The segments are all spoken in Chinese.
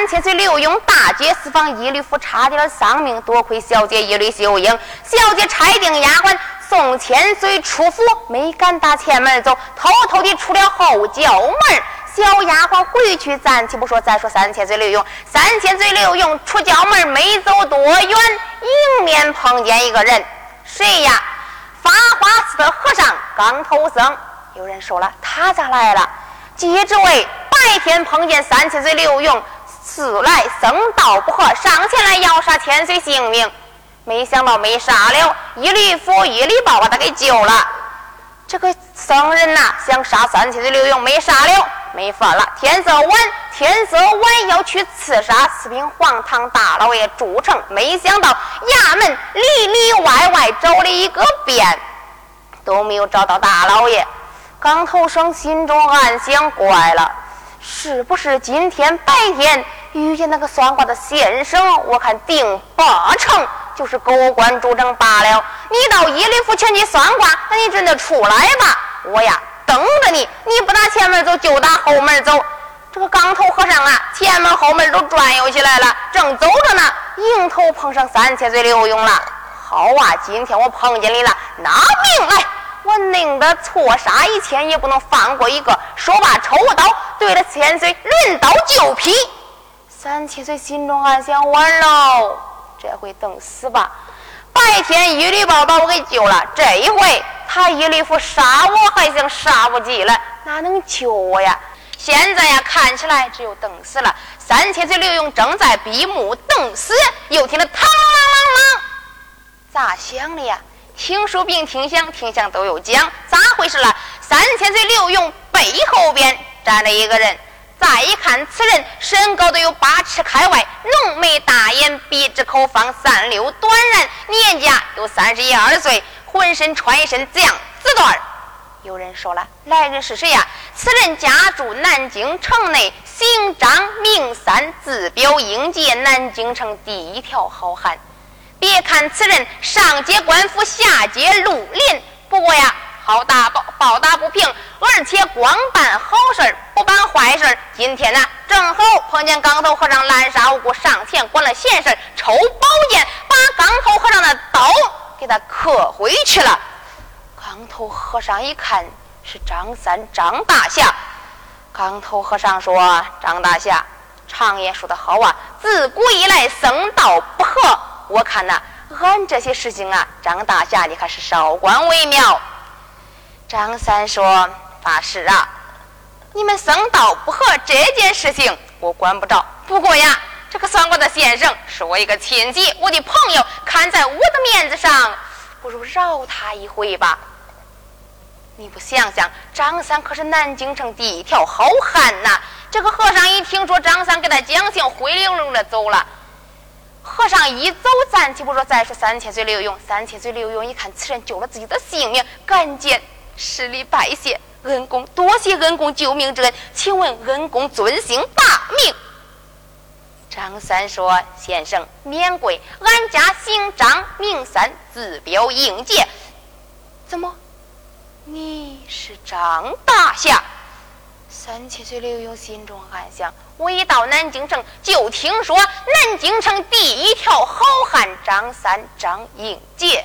三千岁刘墉大街四方，一律夫差点丧命，多亏小姐一缕秀英。小姐差定丫鬟送千岁出府，没敢打前门走，偷偷的出了后角门。小丫鬟回去，暂且不说，再说三千岁刘墉。三千岁刘墉出角门没走多远，迎面碰见一个人，谁呀？发花寺的和尚刚头僧。有人说了，他咋来了？接着为。白天碰见三千岁刘墉，此来僧道不合，上前来要杀千岁性命，没想到没杀了，一礼佛一礼报把他给救了。这个僧人呐，想杀三千岁刘墉，没杀了，没法了。天色晚，天色晚要去刺杀四品黄堂大老爷朱成，没想到衙门里里外外找了一个遍，都没有找到大老爷。刚头生心中暗想，怪了。是不是今天白天遇见那个算卦的先生？我看定八成就是狗官主政罢了。你到伊犁府前去算卦，那你准得出来吧？我呀，等着你。你不打前门走，就打后门走。这个刚头和尚啊，前门后门都转悠起来了，正走着呢，迎头碰上三千岁刘墉了。好啊，今天我碰见你了，拿命来！我宁得错杀一千，也不能放过一个。说罢，抽刀对着千岁抡刀就劈。三千岁心中暗想：完喽，这回等死吧！白天一律把我给救了，这一回他一律夫杀我，还想杀不及了，哪能救我呀？现在呀，看起来只有等死了。三千岁刘墉正在闭目等死，又听得嘡啷啷啷啷，咋响的呀？听书并听响，听响都有讲，咋回事了？三千岁刘墉背后边站着一个人，再一看，此人身高都有八尺开外，浓眉大眼，鼻直口方，三六短髯，年家有三十一二岁，浑身穿一身紫样紫缎有人说了，来人是谁呀？此人家住南京城内，姓张名三，字表英杰，南京城第一条好汉。别看此人上接官府，下接绿林，不过呀，好打报报答不平，而且光办好事不办坏事今天呢，正好碰见刚头和尚滥杀无辜，上前管了闲事抽宝剑把刚头和尚的刀给他刻回去了。刚头和尚一看是张三张大侠，刚头和尚说：“张大侠，常言说得好啊，自古以来僧道不和。”我看呐，俺这些事情啊，张大侠你还是少管为妙。张三说：“法师啊，你们僧道不和这件事情，我管不着。不过呀，这个算卦的先生是我一个亲戚，我的朋友，看在我的面子上，不如饶他一回吧。你不想想，张三可是南京城第一条好汉呐。”这个和尚一听说张三给他讲情，灰溜溜的走了。和尚一走，暂且不说，再说三千岁刘墉。三千岁刘墉一看此人救了自己的性命，赶紧施礼拜谢恩公，多谢恩公救命之恩。请问恩公尊姓大名？张三说：“先生免贵，俺家姓张，名三，字表应节。怎么，你是张大侠？”三千岁刘墉心中暗想：我一到南京城，就听说南京城第一条好汉张三张应杰。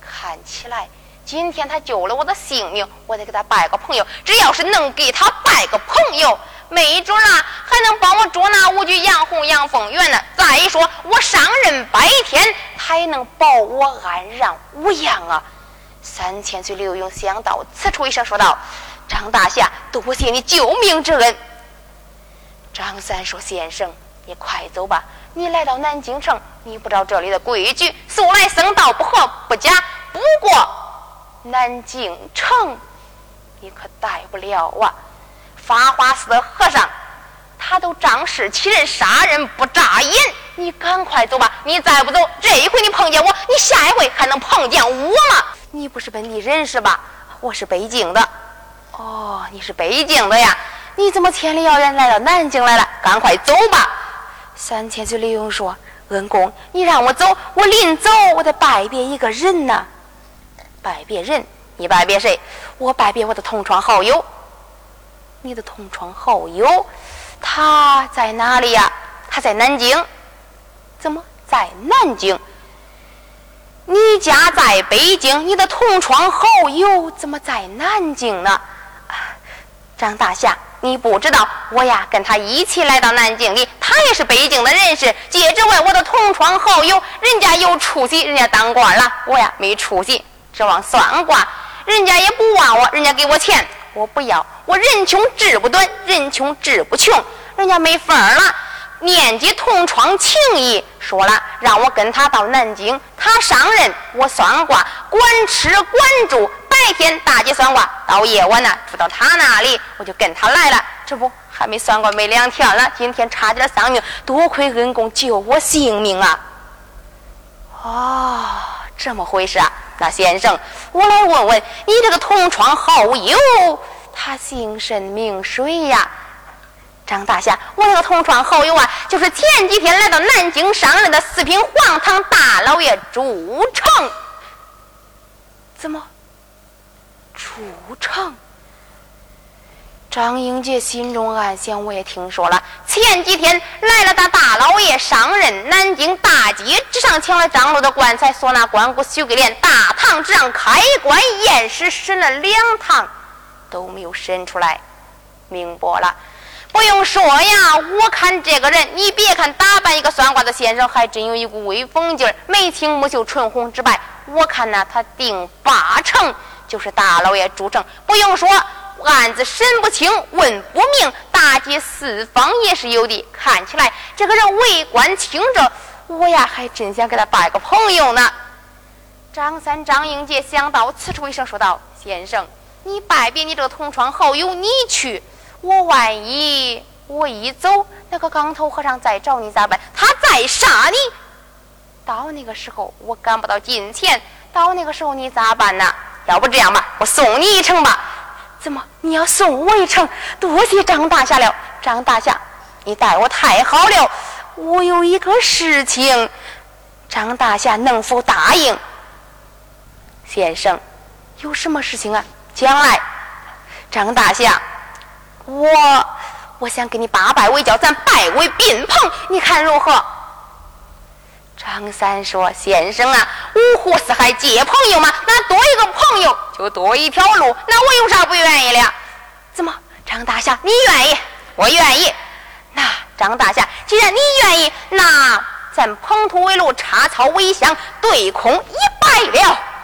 看起来今天他救了我的性命，我得给他拜个朋友。只要是能给他拜个朋友，没准啊，还能帮我捉拿五举杨红、杨凤元呢。再说我上任白天，他也能保我安然无恙啊。三千岁刘墉想到此处一声说道：“张大侠，多谢你救命之恩。”张三说：“先生，你快走吧。你来到南京城，你不知道这里的规矩，素来僧道不和不假。不过南京城，你可待不了啊！法华寺的和尚，他都仗势欺人，杀人不眨眼。你赶快走吧。你再不走，这一回你碰见我，你下一回还能碰见我吗？你不是本地人是吧？我是北京的。哦，你是北京的呀。”你怎么千里遥远来到南京来了？赶快走吧！三千岁李勇说：“恩公，你让我走，我临走我得拜别一个人呐。拜别人？你拜别谁？我拜别我的同窗好友。你的同窗好友，他在哪里呀？他在南京。怎么在南京？你家在北京，你的同窗好友怎么在南京呢？张大侠。你不知道，我呀跟他一起来到南京里，他也是北京的人士。接着问我的同窗好友，人家有出息，人家当官了，我呀没出息，指望算卦，人家也不忘我，人家给我钱，我不要，我人穷志不短，人穷志不穷，人家没法了。念及同窗情谊，说了让我跟他到南京，他上任，我算卦，管吃管住。白天大姐算卦，到夜晚呢住到他那里，我就跟他来了。这不还没算卦没两天了，今天差点丧命，多亏恩公救我性命啊！哦，这么回事啊？那先生，我来问问你这个同窗好友，他姓甚名谁呀？张大侠，我那个同窗好友啊，就是前几天来到南京上任的四品黄堂大老爷朱成。怎么？朱成？张英杰心中暗想：我也听说了，前几天来了的大老爷上任，南京大街之上抢了张罗的棺材，说那关公许给连大堂之上开棺验尸，审了两堂，都没有审出来，明白了。不用说呀，我看这个人，你别看打扮一个算卦的先生，还真有一股威风劲儿，眉清目秀，唇红齿白。我看呢，他定八成就是大老爷朱成。不用说，案子审不清，问不明，大街四方也是有的。看起来这个人为官清正，我呀还真想给他拜个朋友呢。张三张英杰想到此处，一声说道：“先生，你拜别你这个同窗好友，你去。”我万一我一走，那个光头和尚再找你咋办？他再杀你，到那个时候我赶不到金钱，到那个时候你咋办呢？要不这样吧，我送你一程吧。怎么你要送我一程？多谢张大侠了，张大侠，你待我太好了。我有一个事情，张大侠能否答应？先生，有什么事情啊？讲来，张大侠。我我想给你八拜为交，咱拜为宾朋，你看如何？张三说：“先生啊，五湖四海皆朋友嘛，那多一个朋友就多一条路，那我有啥不愿意的？怎么，张大侠你愿意？我愿意。那张大侠，既然你愿意，那咱捧土为炉，插草为香，对空一拜了。”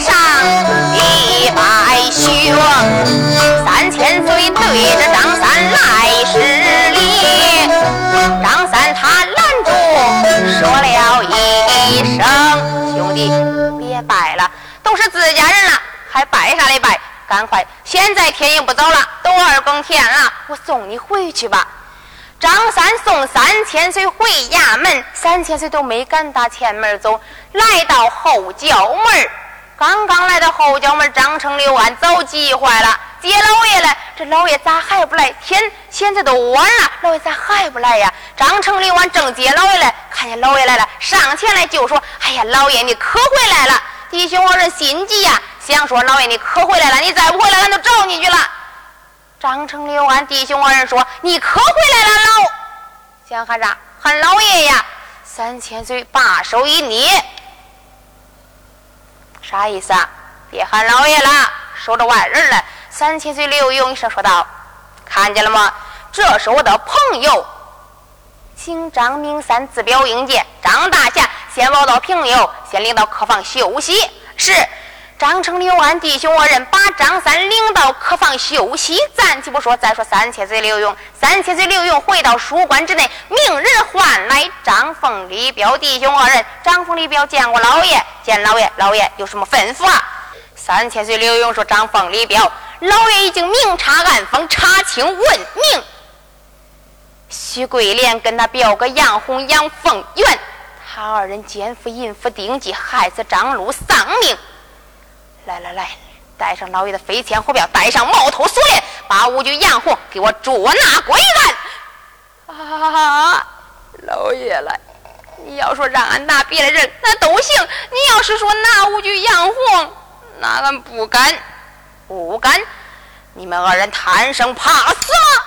上一百兄，三千岁对着张三来施礼。张三他拦住，说了一声：“兄弟，别拜了，都是自家人了，还拜啥来拜？赶快，现在天也不早了，都二更天了，我送你回去吧。”张三送三千岁回衙门，三千岁都没敢打前门走，来到后角门刚刚来到后角门，张成刘安早急坏了。接老爷来，这老爷咋还不来？天现在都晚了，老爷咋还不来呀？张成刘安正接老爷来，看见老爷来了，上前来就说：“哎呀，老爷你可回来了！弟兄二人心急呀，想说老爷你可回来了，你再不回来，俺都找你去了。”张成刘安弟兄二人说：“你可回来了，老想喊啥？喊老爷呀！”三千岁把手一捏。啥意思啊？别喊老爷了，守着外人了。三千岁刘勇一声说道：“看见了吗？这是我的朋友，请张明三，自表英杰，张大侠。先报到平友，先领到客房休息。”是。张成、刘安弟兄二人把张三领到客房休息，暂且不说。再说三千岁刘勇，三千岁刘勇回到书馆之内，命人唤来张凤、李彪弟兄二人。张凤、李彪见过老爷，见老爷，老爷有什么吩咐啊？三千岁刘勇说：“张凤、李彪，老爷已经明察暗访，查清问明。徐桂莲跟他表哥杨红、杨凤元，他二人奸夫淫妇，定计害死张禄，丧命。”来来来，带上老爷的飞天火镖，带上毛头锁链，把五具杨红给我捉拿归案。啊，老爷来！你要说让俺拿别的人，那都行。你要是说拿五具杨红，那俺不敢，不敢。你们二人贪生怕死吗？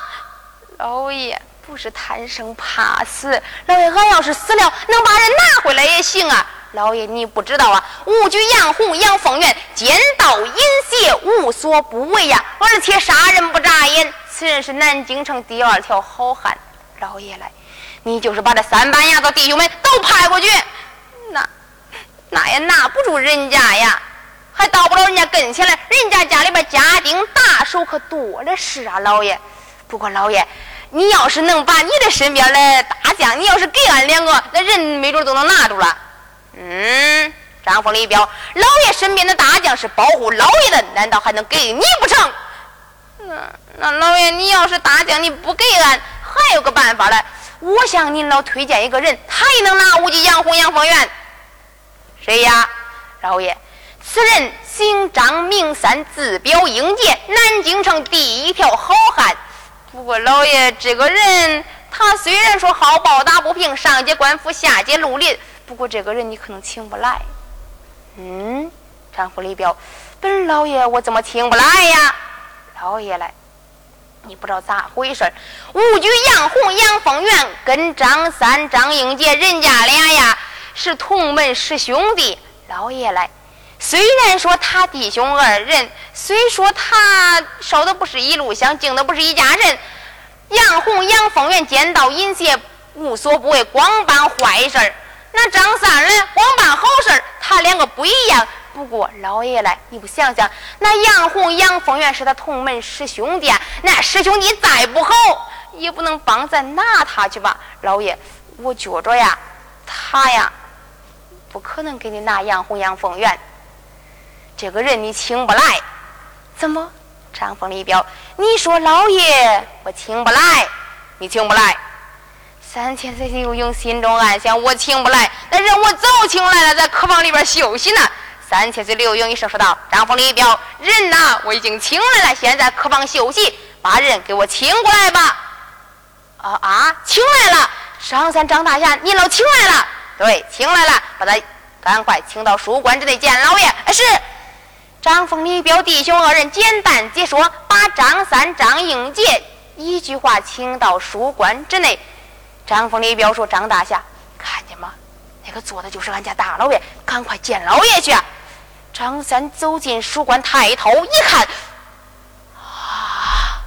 老爷不是贪生怕死，老爷俺要是死了，能把人拿回来也行啊。老爷，你不知道啊！武举杨红、杨凤元奸盗淫邪，无所不为呀，而且杀人不眨眼。此人是南京城第二条好汉。老爷来，你就是把这三班牙子弟兄们都派过去，那那也拿不住人家呀，还到不了人家跟前来。人家家里边家丁大手可多的是啊，老爷。不过老爷，你要是能把你的身边的大将，你要是给俺两个，那人没准都能拿住了。嗯，张凤李彪，老爷身边的大将是保护老爷的，难道还能给你不成？那那老爷，你要是大将，你不给俺，还有个办法嘞。我向您老推荐一个人，他也能拿武吉杨红杨凤元。谁呀？老爷，此人姓张名三，字表英杰，南京城第一条好汉。不过老爷，这个人他虽然说好报打不平，上街官府，下街绿林。不过这个人你可能请不来，嗯，张富李彪，本老爷我怎么请不来呀？老爷来，你不知道咋回事武举杨红、杨凤元跟张三、张英杰人家俩呀是同门师兄弟。老爷来，虽然说他弟兄二人，虽说他烧的不是一路香，敬的不是一家人，杨红、杨凤元奸盗淫邪，无所不为，光办坏事儿。那张三呢？光办好事他两个不一样。不过老爷来，你不想想，那杨红、杨凤元是他同门师兄弟，那师兄弟再不好，也不能帮咱拿他去吧？老爷，我觉着呀，他呀，不可能给你拿杨红、杨凤元。这个人你请不来，怎么？张凤李彪，你说老爷我请不来，你请不来。三千岁刘墉心中暗想：我请不来，那人我早请来了，在客房里边休息呢。三千岁刘墉一声说道：“张凤李彪，人呐，我已经请来了，现在客房休息，把人给我请过来吧。”啊啊，请来了！张三、张大侠，你老请来了？对，请来了，把他赶快请到书馆之内见老爷。是。张凤李彪弟兄二人简单解说，把张三、张应杰一句话请到书馆之内。张凤李彪说：“张大侠，看见吗？那个坐的就是俺家大老爷，赶快见老爷去。”张三走进书馆，抬头一看，啊，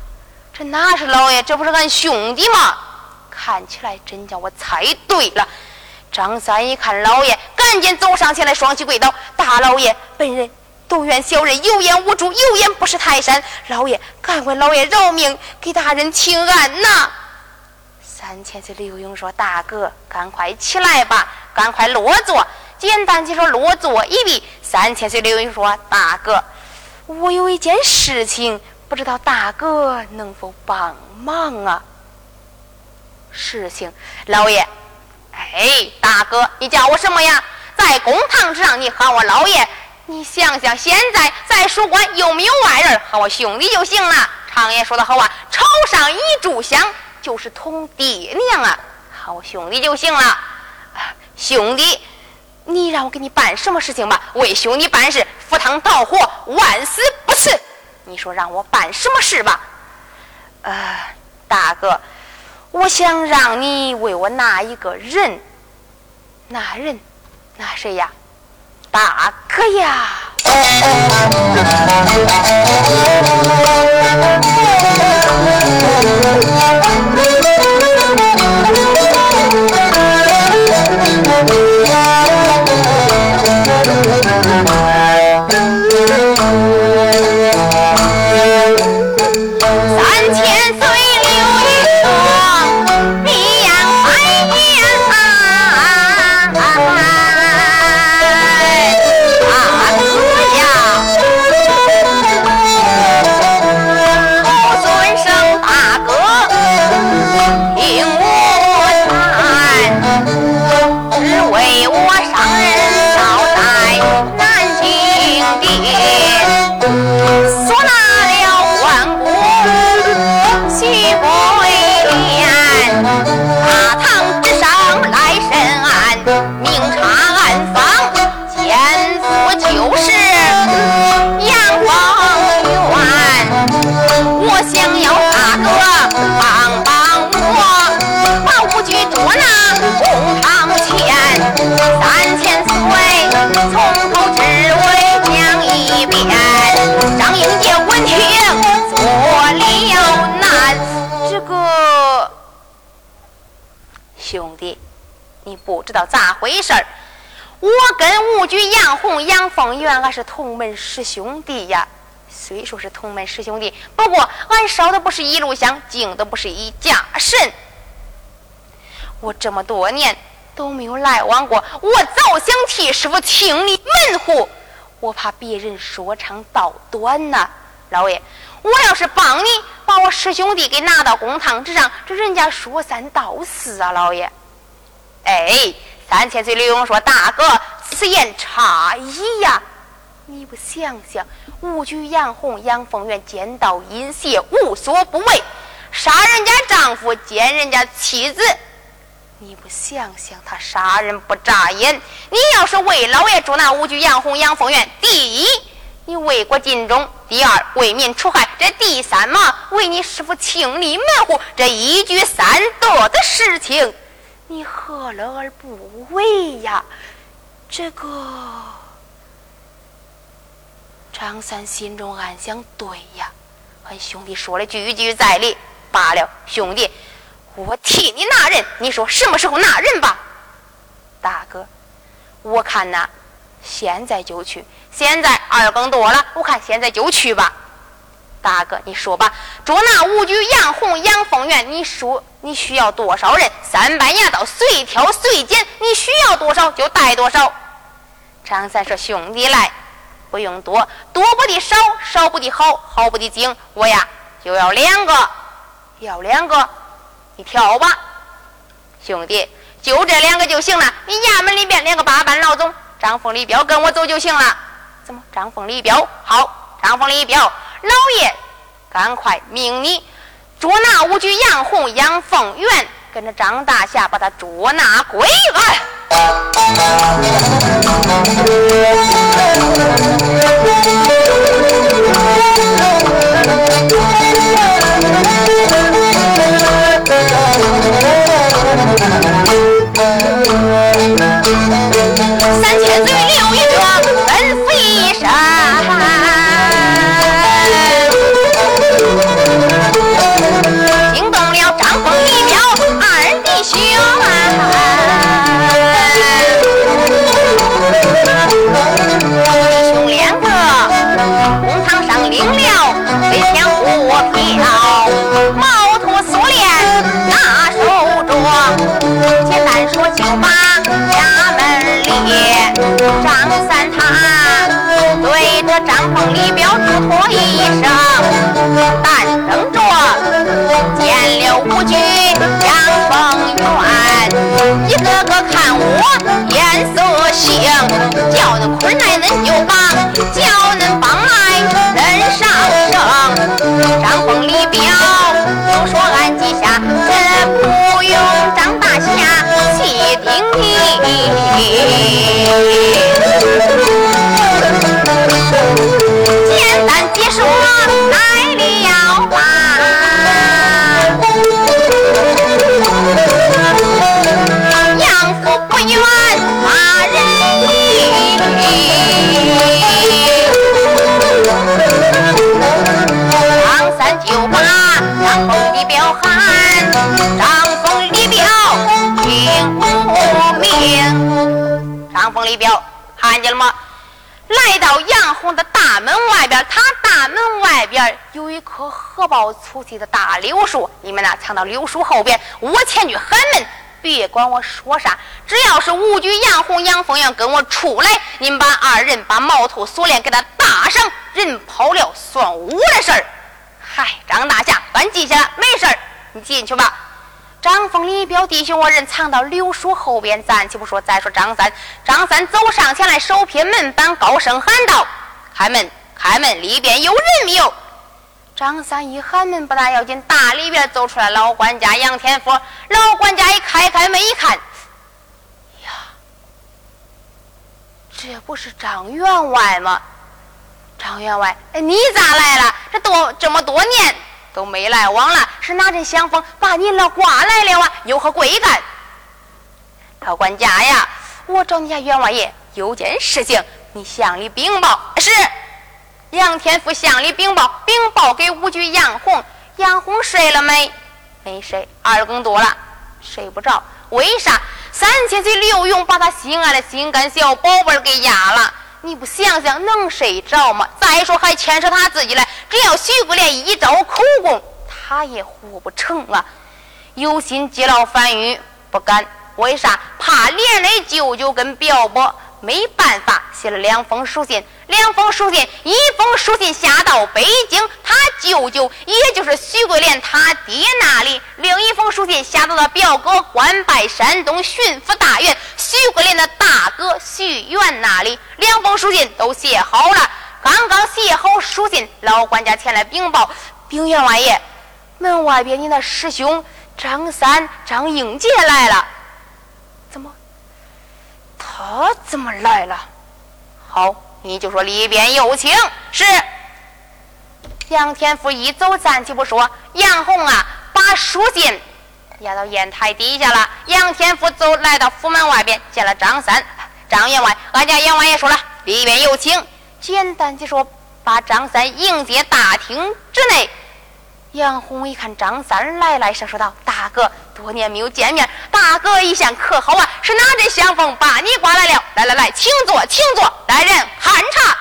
这哪是老爷？这不是俺兄弟吗？看起来真叫我猜对了。张三一看老爷，赶紧走上前来，双膝跪倒：“大老爷，本人。”都怨小人有眼无珠，有眼不识泰山。老爷，赶快老爷饶命，给大人请安呐！三千岁刘墉说：“大哥，赶快起来吧，赶快落座。”简单就说落座一礼。三千岁刘墉说：“大哥，我有一件事情，不知道大哥能否帮忙啊？”事情，老爷，哎，大哥，你叫我什么呀？在公堂之上，你喊我老爷。你想想，现在在书馆有没有外人，喊我兄弟就行了。常言说得好啊，朝上一炷香就是同爹娘啊，好兄弟就行了。兄弟，你让我给你办什么事情吧？为兄弟办事，赴汤蹈火，万死不辞。你说让我办什么事吧？呃，大哥，我想让你为我拿一个人，拿人，拿谁呀？大哥呀！你不知道咋回事儿，我跟武举、杨红、杨凤元，俺是同门师兄弟呀。虽说是同门师兄弟，不过俺烧的不是一路香，敬的不是一家神。我这么多年都没有来往过，我早想替师傅清理门户，我怕别人说长道短呐。老爷，我要是帮你把我师兄弟给拿到公堂之上，这人家说三道四啊，老爷。哎，三千岁刘墉说：“大哥，此言差矣呀！你不想想，武举、杨红、杨凤元奸盗淫邪，无所不为，杀人家丈夫，奸人家妻子。你不想想，他杀人不眨眼。你要是为老爷捉拿武举、杨红、杨凤元，第一，你为国尽忠；第二，为民除害；这第三嘛，为你师傅清理门户。这一举三得的事情。”你何乐而不为呀？这个张三心中暗想：对呀，俺兄弟说的句句在理。罢了，兄弟，我替你拿人。你说什么时候拿人吧？大哥，我看呐，现在就去。现在二更多了，我看现在就去吧。大哥，你说吧，捉拿五举、杨红、杨凤元，你说你需要多少人？三班牙刀，随挑随拣，你需要多少就带多少。张三说：“兄弟来，不用多，多不的少，少不的好，好不的精。我呀就要两个，要两个，你挑吧。”兄弟，就这两个就行了。你衙门里边两个八班老总，张凤李彪跟我走就行了。怎么？张凤李彪好，张凤李彪，老爷，赶快命你捉拿五局杨红、杨凤元，跟着张大侠把他捉拿归案。张凤、李彪嘱托一声，但等着见了五局杨凤元，一个个看我颜色行，叫恁困难恁就绑叫恁帮来人上升。张凤、李彪就说俺记下，这不用张大侠气顶你。张凤李彪听无名。张凤李彪看见了吗？来到杨红的大门外边，他大门外边有一棵荷包粗细的大柳树，你们呢藏到柳树后边，我前去喊门。别管我说啥，只要是吴局杨红、杨凤阳跟我出来，你们把二人把毛头锁链给他搭上，人跑了算我的事儿。嗨，张大侠，俺记下了，没事儿，你进去吧。张峰、李彪弟兄二人藏到柳树后边，暂且不说。再说张三，张三走上前来，手撇门板，高声喊道：“开门，开门，里边有人没有？”张三一喊门不大要紧，大里边走出来老管家杨天福。老管家一开开门一看，呀，这不是张员外吗？张员外，哎，你咋来了？这多这么多年都没来往了，是哪阵香风把你老挂来了啊？有何贵干？老管家呀，我找你家员外爷有件事情，你向里禀报。是。杨天福向里禀报，禀报给五局杨红。杨红睡了没？没睡。二更多了，睡不着。为啥？三千岁刘勇把他心爱的心肝小宝贝给压了。你不想想能睡着吗？再说还牵扯他自己来。只要徐福莲一招口供，他也活不成啊。有心接牢樊玉，不敢。为啥？怕连累舅舅跟表伯。没办法，写了两封书信。两封书信，一封书信下到北京，他舅舅也就是徐桂莲他爹那里；另一封书信下到了表哥官拜山东巡抚大员徐桂莲的大哥徐元那里。两封书信都写好了，刚刚写好书信，老管家前来禀报：禀员外爷，门外边你那师兄张三张英杰来了。怎么？他怎么来了？好，你就说里边有请。是杨天福一走，暂且不说。杨红啊，把书信压到砚台底下了。杨天福走来到府门外边，见了张三、张员外。俺家员外也说了，里边有请。简单就说，把张三迎接大厅之内。杨红一看张三来了，一声说道：“大哥，多年没有见面，大哥一向可好啊？是哪阵相逢把你刮来了？来来来，请坐，请坐。来人，喊茶。”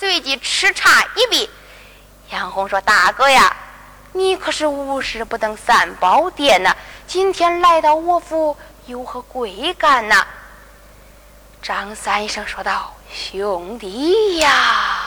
随即吃茶一毕。杨红说：“大哥呀，你可是无事不登三宝殿呐？今天来到我府，有何贵干呐？”张三一声说道：“兄弟呀。”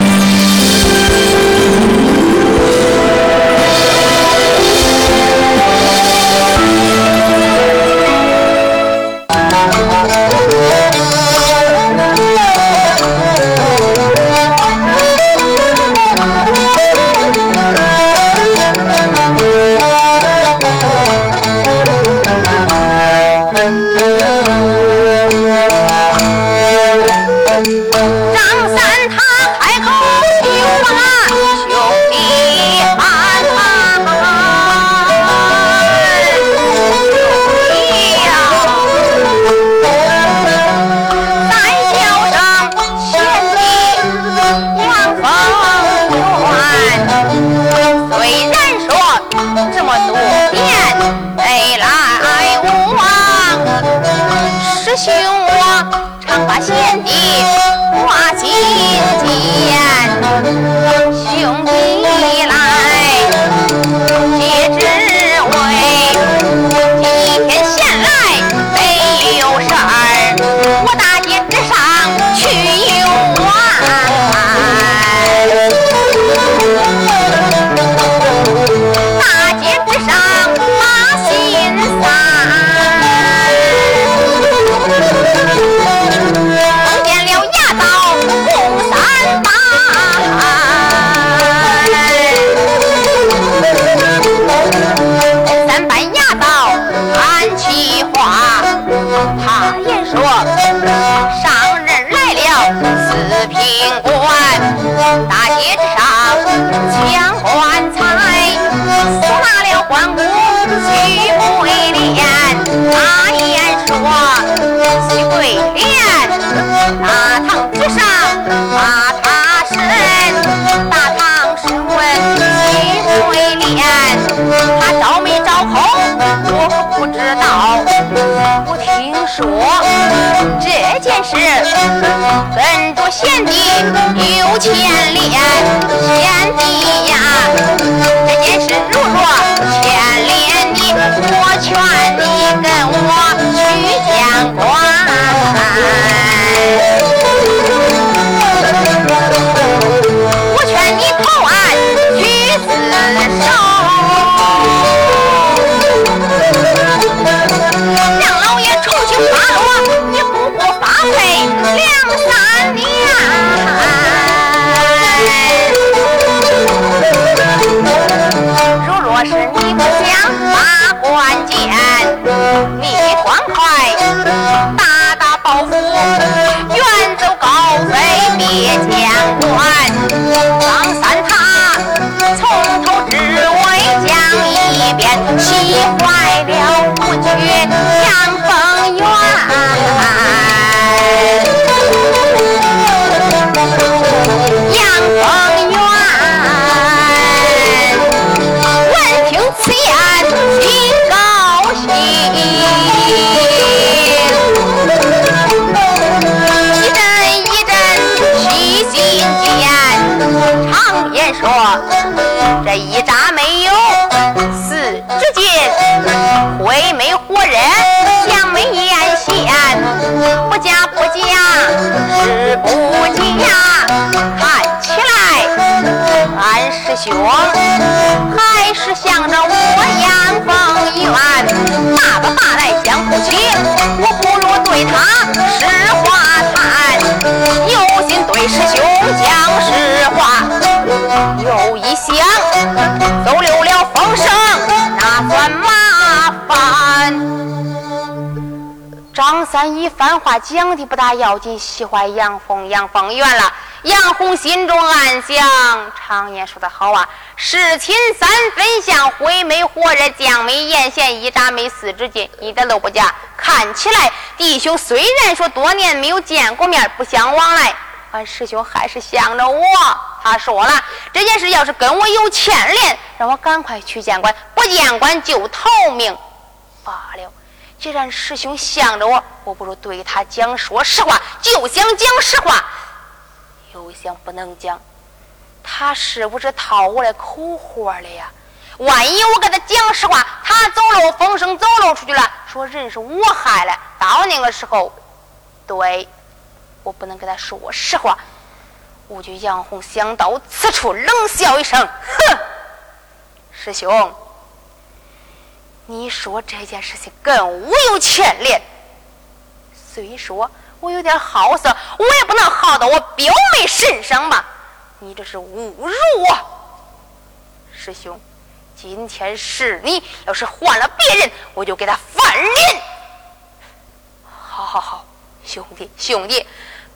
这件事跟着贤弟有牵连，贤弟呀，这件事如若牵连你，我劝你跟我去见官，俺师兄还是向着我杨凤元，大不大来讲不清，我不如对他实话谈，有心对师兄讲实话。又一想，走漏了风声，那算麻烦。张三一番话讲的不大要紧，喜欢杨凤杨凤元了。杨红心中暗想：常言说得好啊，事亲三分像，灰眉活人，将眉眼线，一扎眉四指尖，一点都不假。看起来弟兄虽然说多年没有见过面，不相往来。俺师兄还是想着我，他说了，这件事要是跟我有牵连，让我赶快去见官，不见官就逃命罢了。既然师兄想着我，我不如对他讲说实话，就想讲实话，又想不能讲，他是不是套我的口活了呀？万一我跟他讲实话，他走漏风声，走漏出去了，说人是我害的，到那个时候，对。我不能跟他说实话。我就杨红想到此处，冷笑一声：“哼，师兄，你说这件事情跟我有牵连。虽说我有点好色，我也不能好到我表妹身上吧？你这是侮辱我，师兄。今天是你，要是换了别人，我就给他翻脸。好好好，兄弟，兄弟。”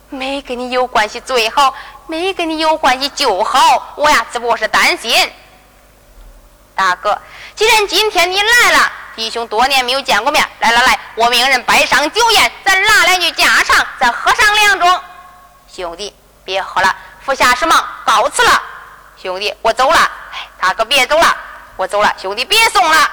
没跟你有关系最好，没跟你有关系就好。我呀，只不过是担心。大哥，既然今天你来了，弟兄多年没有见过面，来来来，我命人摆上酒宴，咱拉两句家常，再喝上两盅。兄弟，别喝了，服下是忙，告辞了。兄弟，我走了。哎，大哥别走了，我走了。兄弟别送了。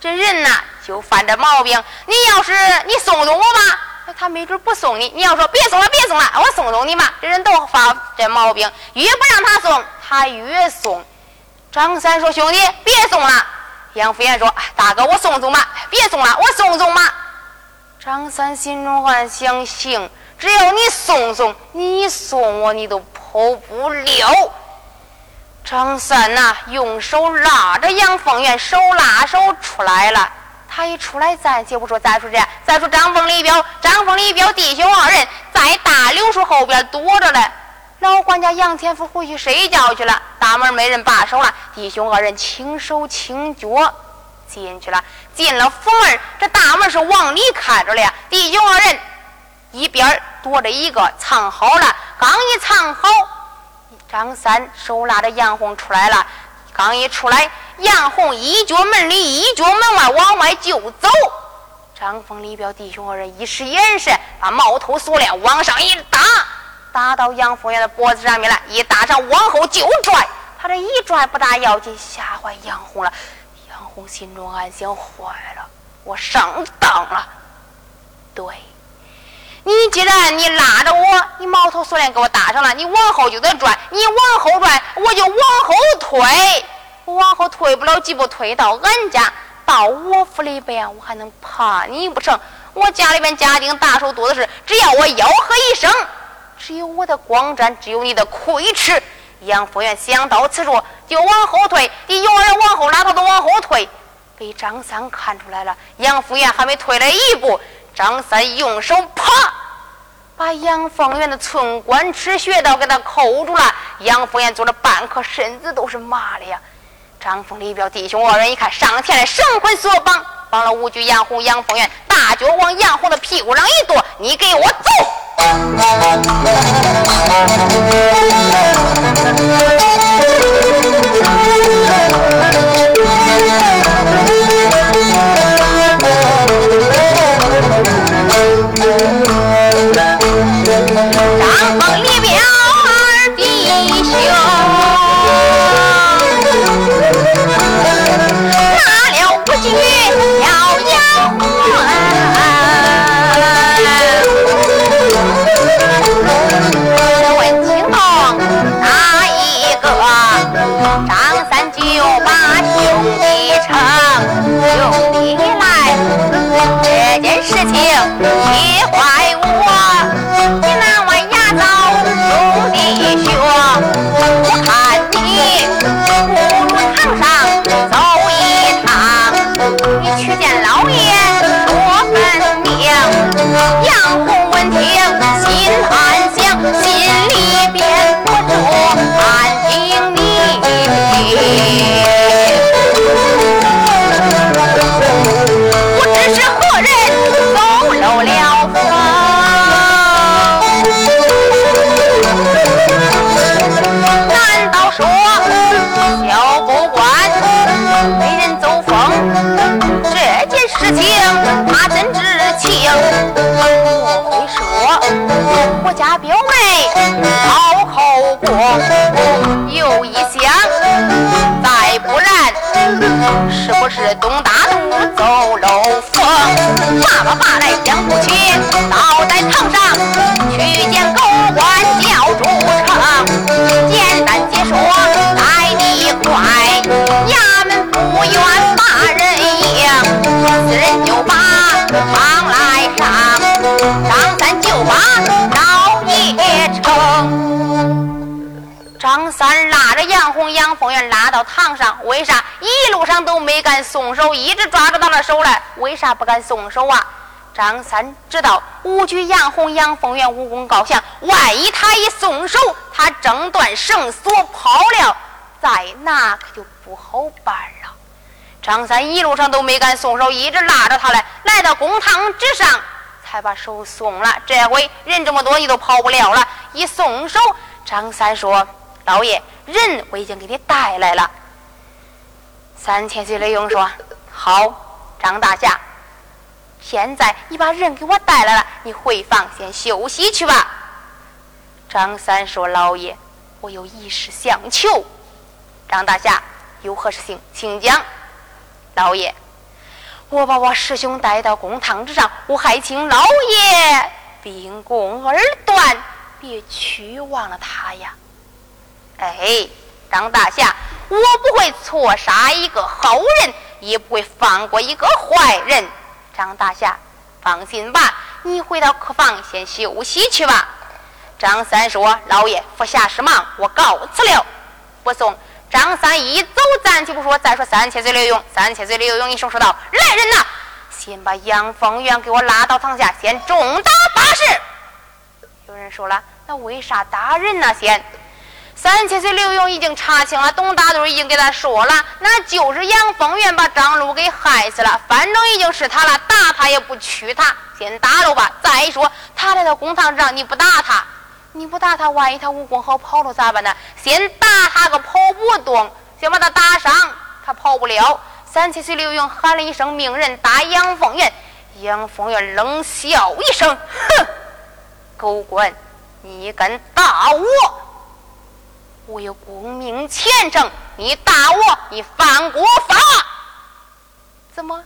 这人呐，就犯这毛病。你要是你送送我吧，他没准不送你。你要说别送了，别送了，我送送你吧。这人都发这毛病，越不让他送，他越送。张三说：“兄弟，别送了。”杨福元说：“大哥，我送送吧，别送了，我送送吧。”张三心中暗想：行，只要你送送，你送我，你都跑不了。张三呐，用手拉着杨凤元，手拉手出来了。他一出来，暂且不说，再说这，再说张凤李彪，张凤李彪弟兄二人在大柳树后边躲着嘞。老管家杨天福回去睡觉去了，大门没人把守了。弟兄二人轻手轻脚进去了，进了府门，这大门是往里开着的。弟兄二人一边躲着一个藏好了，刚一藏好，张三手拉着杨红出来了。刚一出来，杨红一脚门里，一脚门外，往外就走。张峰、李彪弟兄二人一使眼神，把矛头锁链往上一搭。打到杨凤元的脖子上面来，一搭上往后就拽，他这一拽不大要紧，吓坏杨红了。杨红心中暗想：坏了，我上当了。对，你既然你拉着我，你矛头锁链给我搭上了，你往后就得拽，你往后拽，我就往后退，我往后退不了几步，退到俺家，到我府里边，我还能怕你不成？我家里边家丁大手多的是，只要我吆喝一声。只有我的光瞻，只有你的亏吃。杨福元想到此处，就往后退。你有人往后拉，他都往后退。被张三看出来了。杨福元还没退了一步，张三用手啪，把杨凤元的寸关尺穴道给他扣住了。杨福元坐了半刻，身子都是麻的呀。张凤、李彪弟兄二人一看，上前来绳捆索绑，绑了五局杨红、杨凤元，大脚往杨红的屁股上一跺：“你给我走！” 情，提花。是不是东大路走漏风？爸爸爸来讲不清，倒在堂上去见狗官叫主成。简单解说待你快，衙门不愿把人迎，此人就把堂来上，张三就把刀也成。张三拉着杨红、杨凤元拉到堂上，为啥？上都没敢松手，一直抓着他的手来？为啥不敢松手啊？张三知道武举杨红、杨凤元武功高强，万一他一松手，他挣断绳索跑了，在那可就不好办了。张三一路上都没敢松手，一直拉着他来，来到公堂之上，才把手松了。这回人这么多，你都跑不了了。一松手，张三说：“老爷，人我已经给你带来了。”三千岁雷勇说：“好，张大侠，现在你把人给我带来了，你回房先休息去吧。”张三说：“老爷，我有一事相求。”张大侠有何事情，请讲。老爷，我把我师兄带到公堂之上，我还请老爷秉公而断，别屈枉了他呀。哎，张大侠，我不会错杀一个好人，也不会放过一个坏人。张大侠，放心吧，你回到客房先休息去吧。张三说：“老爷，府下事忙，我告辞了。”不送。张三一走，暂且不说，再说三千岁刘勇。三千岁刘勇一声说道：“来人呐，先把杨凤元给我拉到堂下，先重打八十。”有人说了：“那为啥打人呢？”先，三千岁刘勇已经查清了，董大队已经给他说了，那就是杨凤元把张禄给害死了。反正已经是他了，打他也不屈他，先打了吧。再说他来到公堂上，你不打他。你不打他，万一他武功好跑了咋办呢？先打他个跑不动，先把他打伤，他跑不了。三千岁刘勇喊了一声命人打杨凤元，杨凤元冷笑一声：“哼，狗官，你敢打我？我有功名前程，你打我，你犯国法。怎么，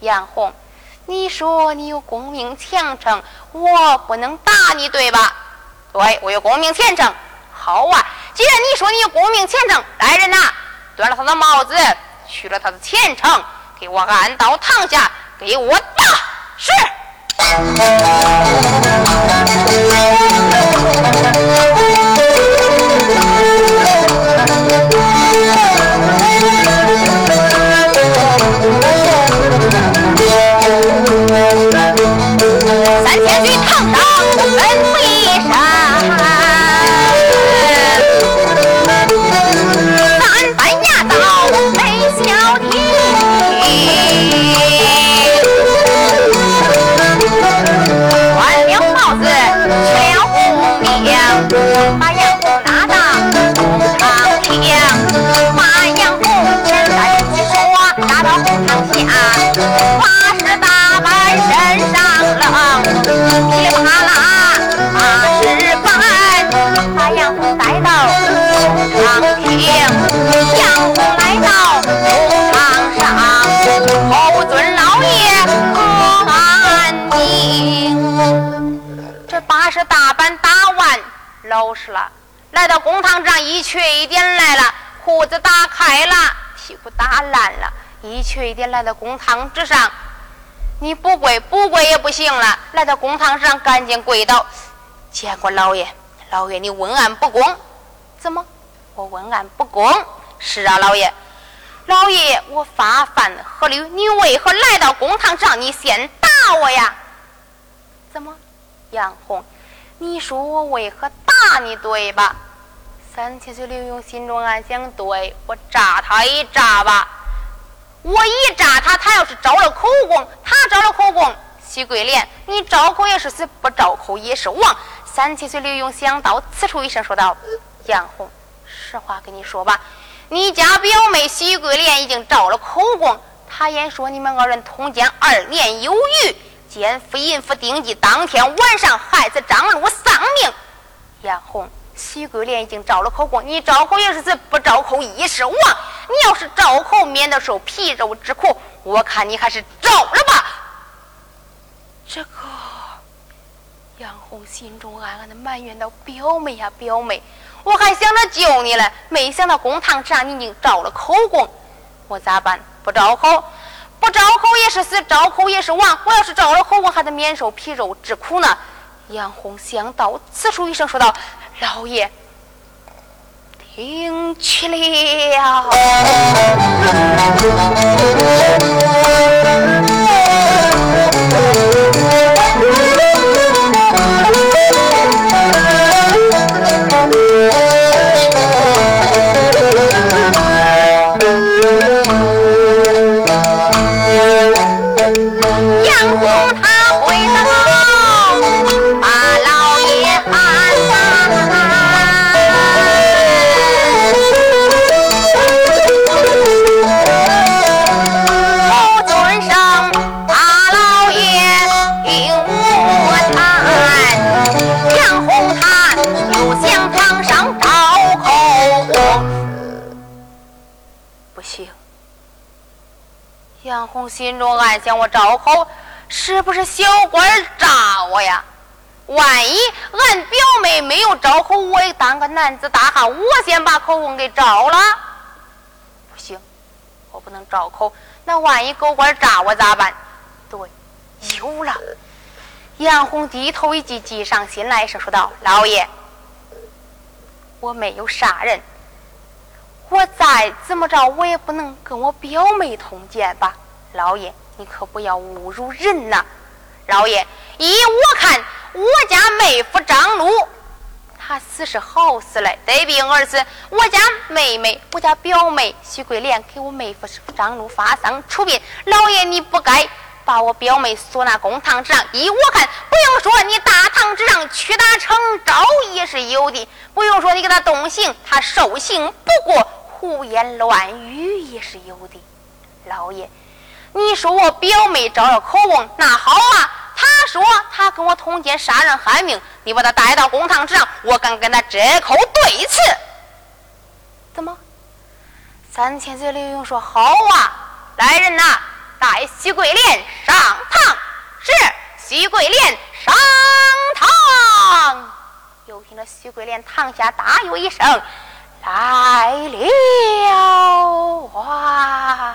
杨红？你说你有功名前程，我不能打你，对吧？”对，我有功名前程。好啊，既然你说你有功名前程，来人呐，端了他的帽子，取了他的前程，给我按到堂下，给我打。是。老实了，来到公堂上，一瘸一点来了，裤子打开了，屁股打烂了，一瘸一点来到公堂之上。你不跪不跪也不行了，来到公堂上，赶紧跪倒，见过老爷。老爷，你问案不公，怎么？我问案不公？是啊，老爷。老爷，我发犯何律？你为何来到公堂上？你先打我呀？怎么？杨红。你说我为何打你，对吧？三七岁刘勇心中暗想：对我炸他一炸吧，我一炸他，他要是招了口供，他招了口供，徐桂莲，你招口也是死，不招口也是亡。三七岁刘勇想到此处，一声说道：“杨红，实话跟你说吧，你家表妹徐桂莲已经招了口供，他言说你们二人通奸二年有余。”奸夫淫妇定计，当天晚上害死张禄丧命。杨红、徐桂莲已经招了口供，你招口也是死，不招口亦是亡。你要是招口，免得受皮肉之苦。我看你还是招了吧。这个杨红心中暗暗的埋怨道：“表妹呀，表妹，我还想着救你嘞，没想到公堂之上你已经招了口供，我咋办？不招口。”不招口也是死，招口也是亡。我要是招了口，我还得免受皮肉之苦呢。杨洪想到此处，一声说道：“老爷，听去了。”心中暗想：我赵口是不是小官诈我呀？万一俺表妹没有招口，我也当个男子大汉，我先把口供给招了。不行，我不能招口。那万一狗官诈我咋办？对，有了。杨红低头一记，计上心来，是说道：“老爷，我没有杀人，我再怎么着，我也不能跟我表妹通奸吧？老爷，你可不要侮辱人呐！老爷，依我看。”我家妹夫张禄，他死是好死嘞，得病而死。我家妹妹，我家表妹徐桂莲给我妹夫张禄发丧出殡。老爷，你不该把我表妹锁那公堂之上。依我看，不用说，你大堂之上屈打成招也是有的；不用说，你给他动刑，他受刑不过胡言乱语也是有的。老爷，你说我表妹招了口供，那好啊。他说他跟我通奸杀人害命，你把他带到公堂之上，我敢跟他这口对词。怎么？三千岁刘墉说好啊！来人呐，带徐桂莲上堂。是徐桂莲上堂。又听着徐桂莲堂下大哟一声：“来了！”哇！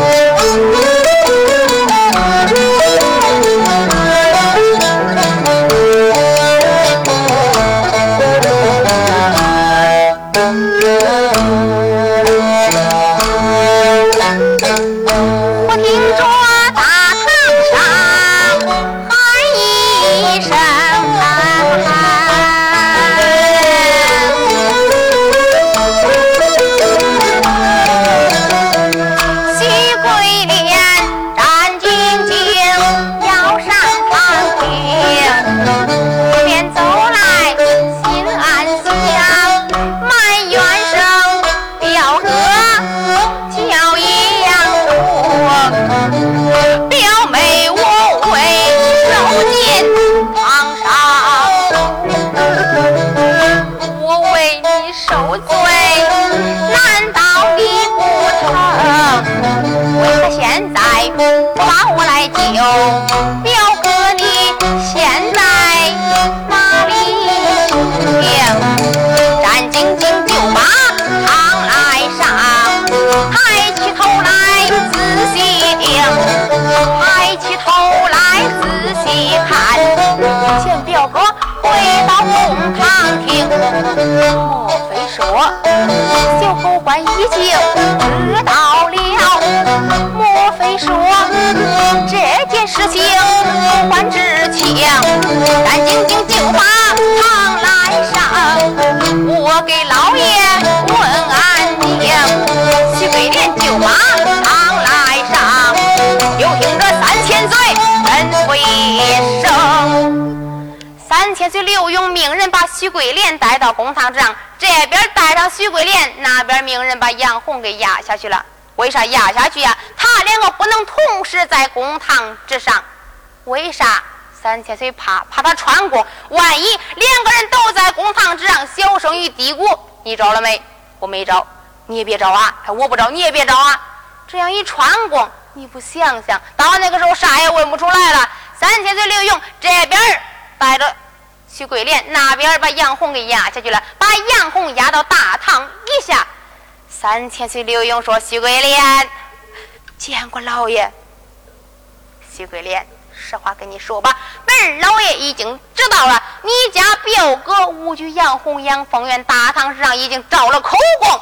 刘勇命人把徐桂莲带到公堂之上，这边带上徐桂莲，那边命人把杨红给压下去了。为啥压下去呀？他两个不能同时在公堂之上。为啥？三千岁怕怕他穿供，万一两个人都在公堂之上，小声与低谷：“你招了没？我没招，你也别招啊！我不招，你也别招啊！”这样一穿供，你不想想，到那个时候啥也问不出来了。三千岁刘勇这边带着。徐桂莲那边把杨红给压下去了，把杨红压到大堂一下。三千岁刘墉说：“徐桂莲，见过老爷。”徐桂莲，实话跟你说吧，本老爷已经知道了，你家表哥武举杨红、杨凤元大堂之上已经招了口供。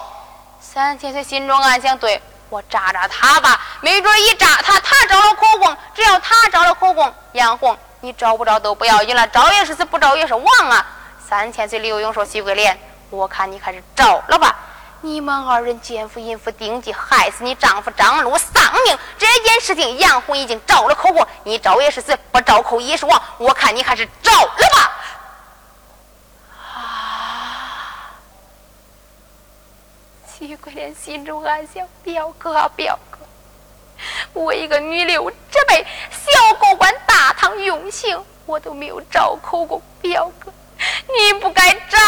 三千岁心中暗想：对我诈诈他吧，没准一诈他，他招了口供，只要他招了口供，杨红。你招不招都不要紧了，招也是死，不招也是亡啊！三千岁刘墉说：“徐桂莲，我看你还是招了吧。你们二人奸夫淫妇定计，害死你丈夫张禄丧命，这件事情杨红已经招了口供，你招也是死，不招口也是亡。我看你还是招了吧。”啊！徐桂莲心中暗想：表哥啊，表。我一个女流之辈，小狗官大堂用刑，我都没有招口过。表哥，你不该招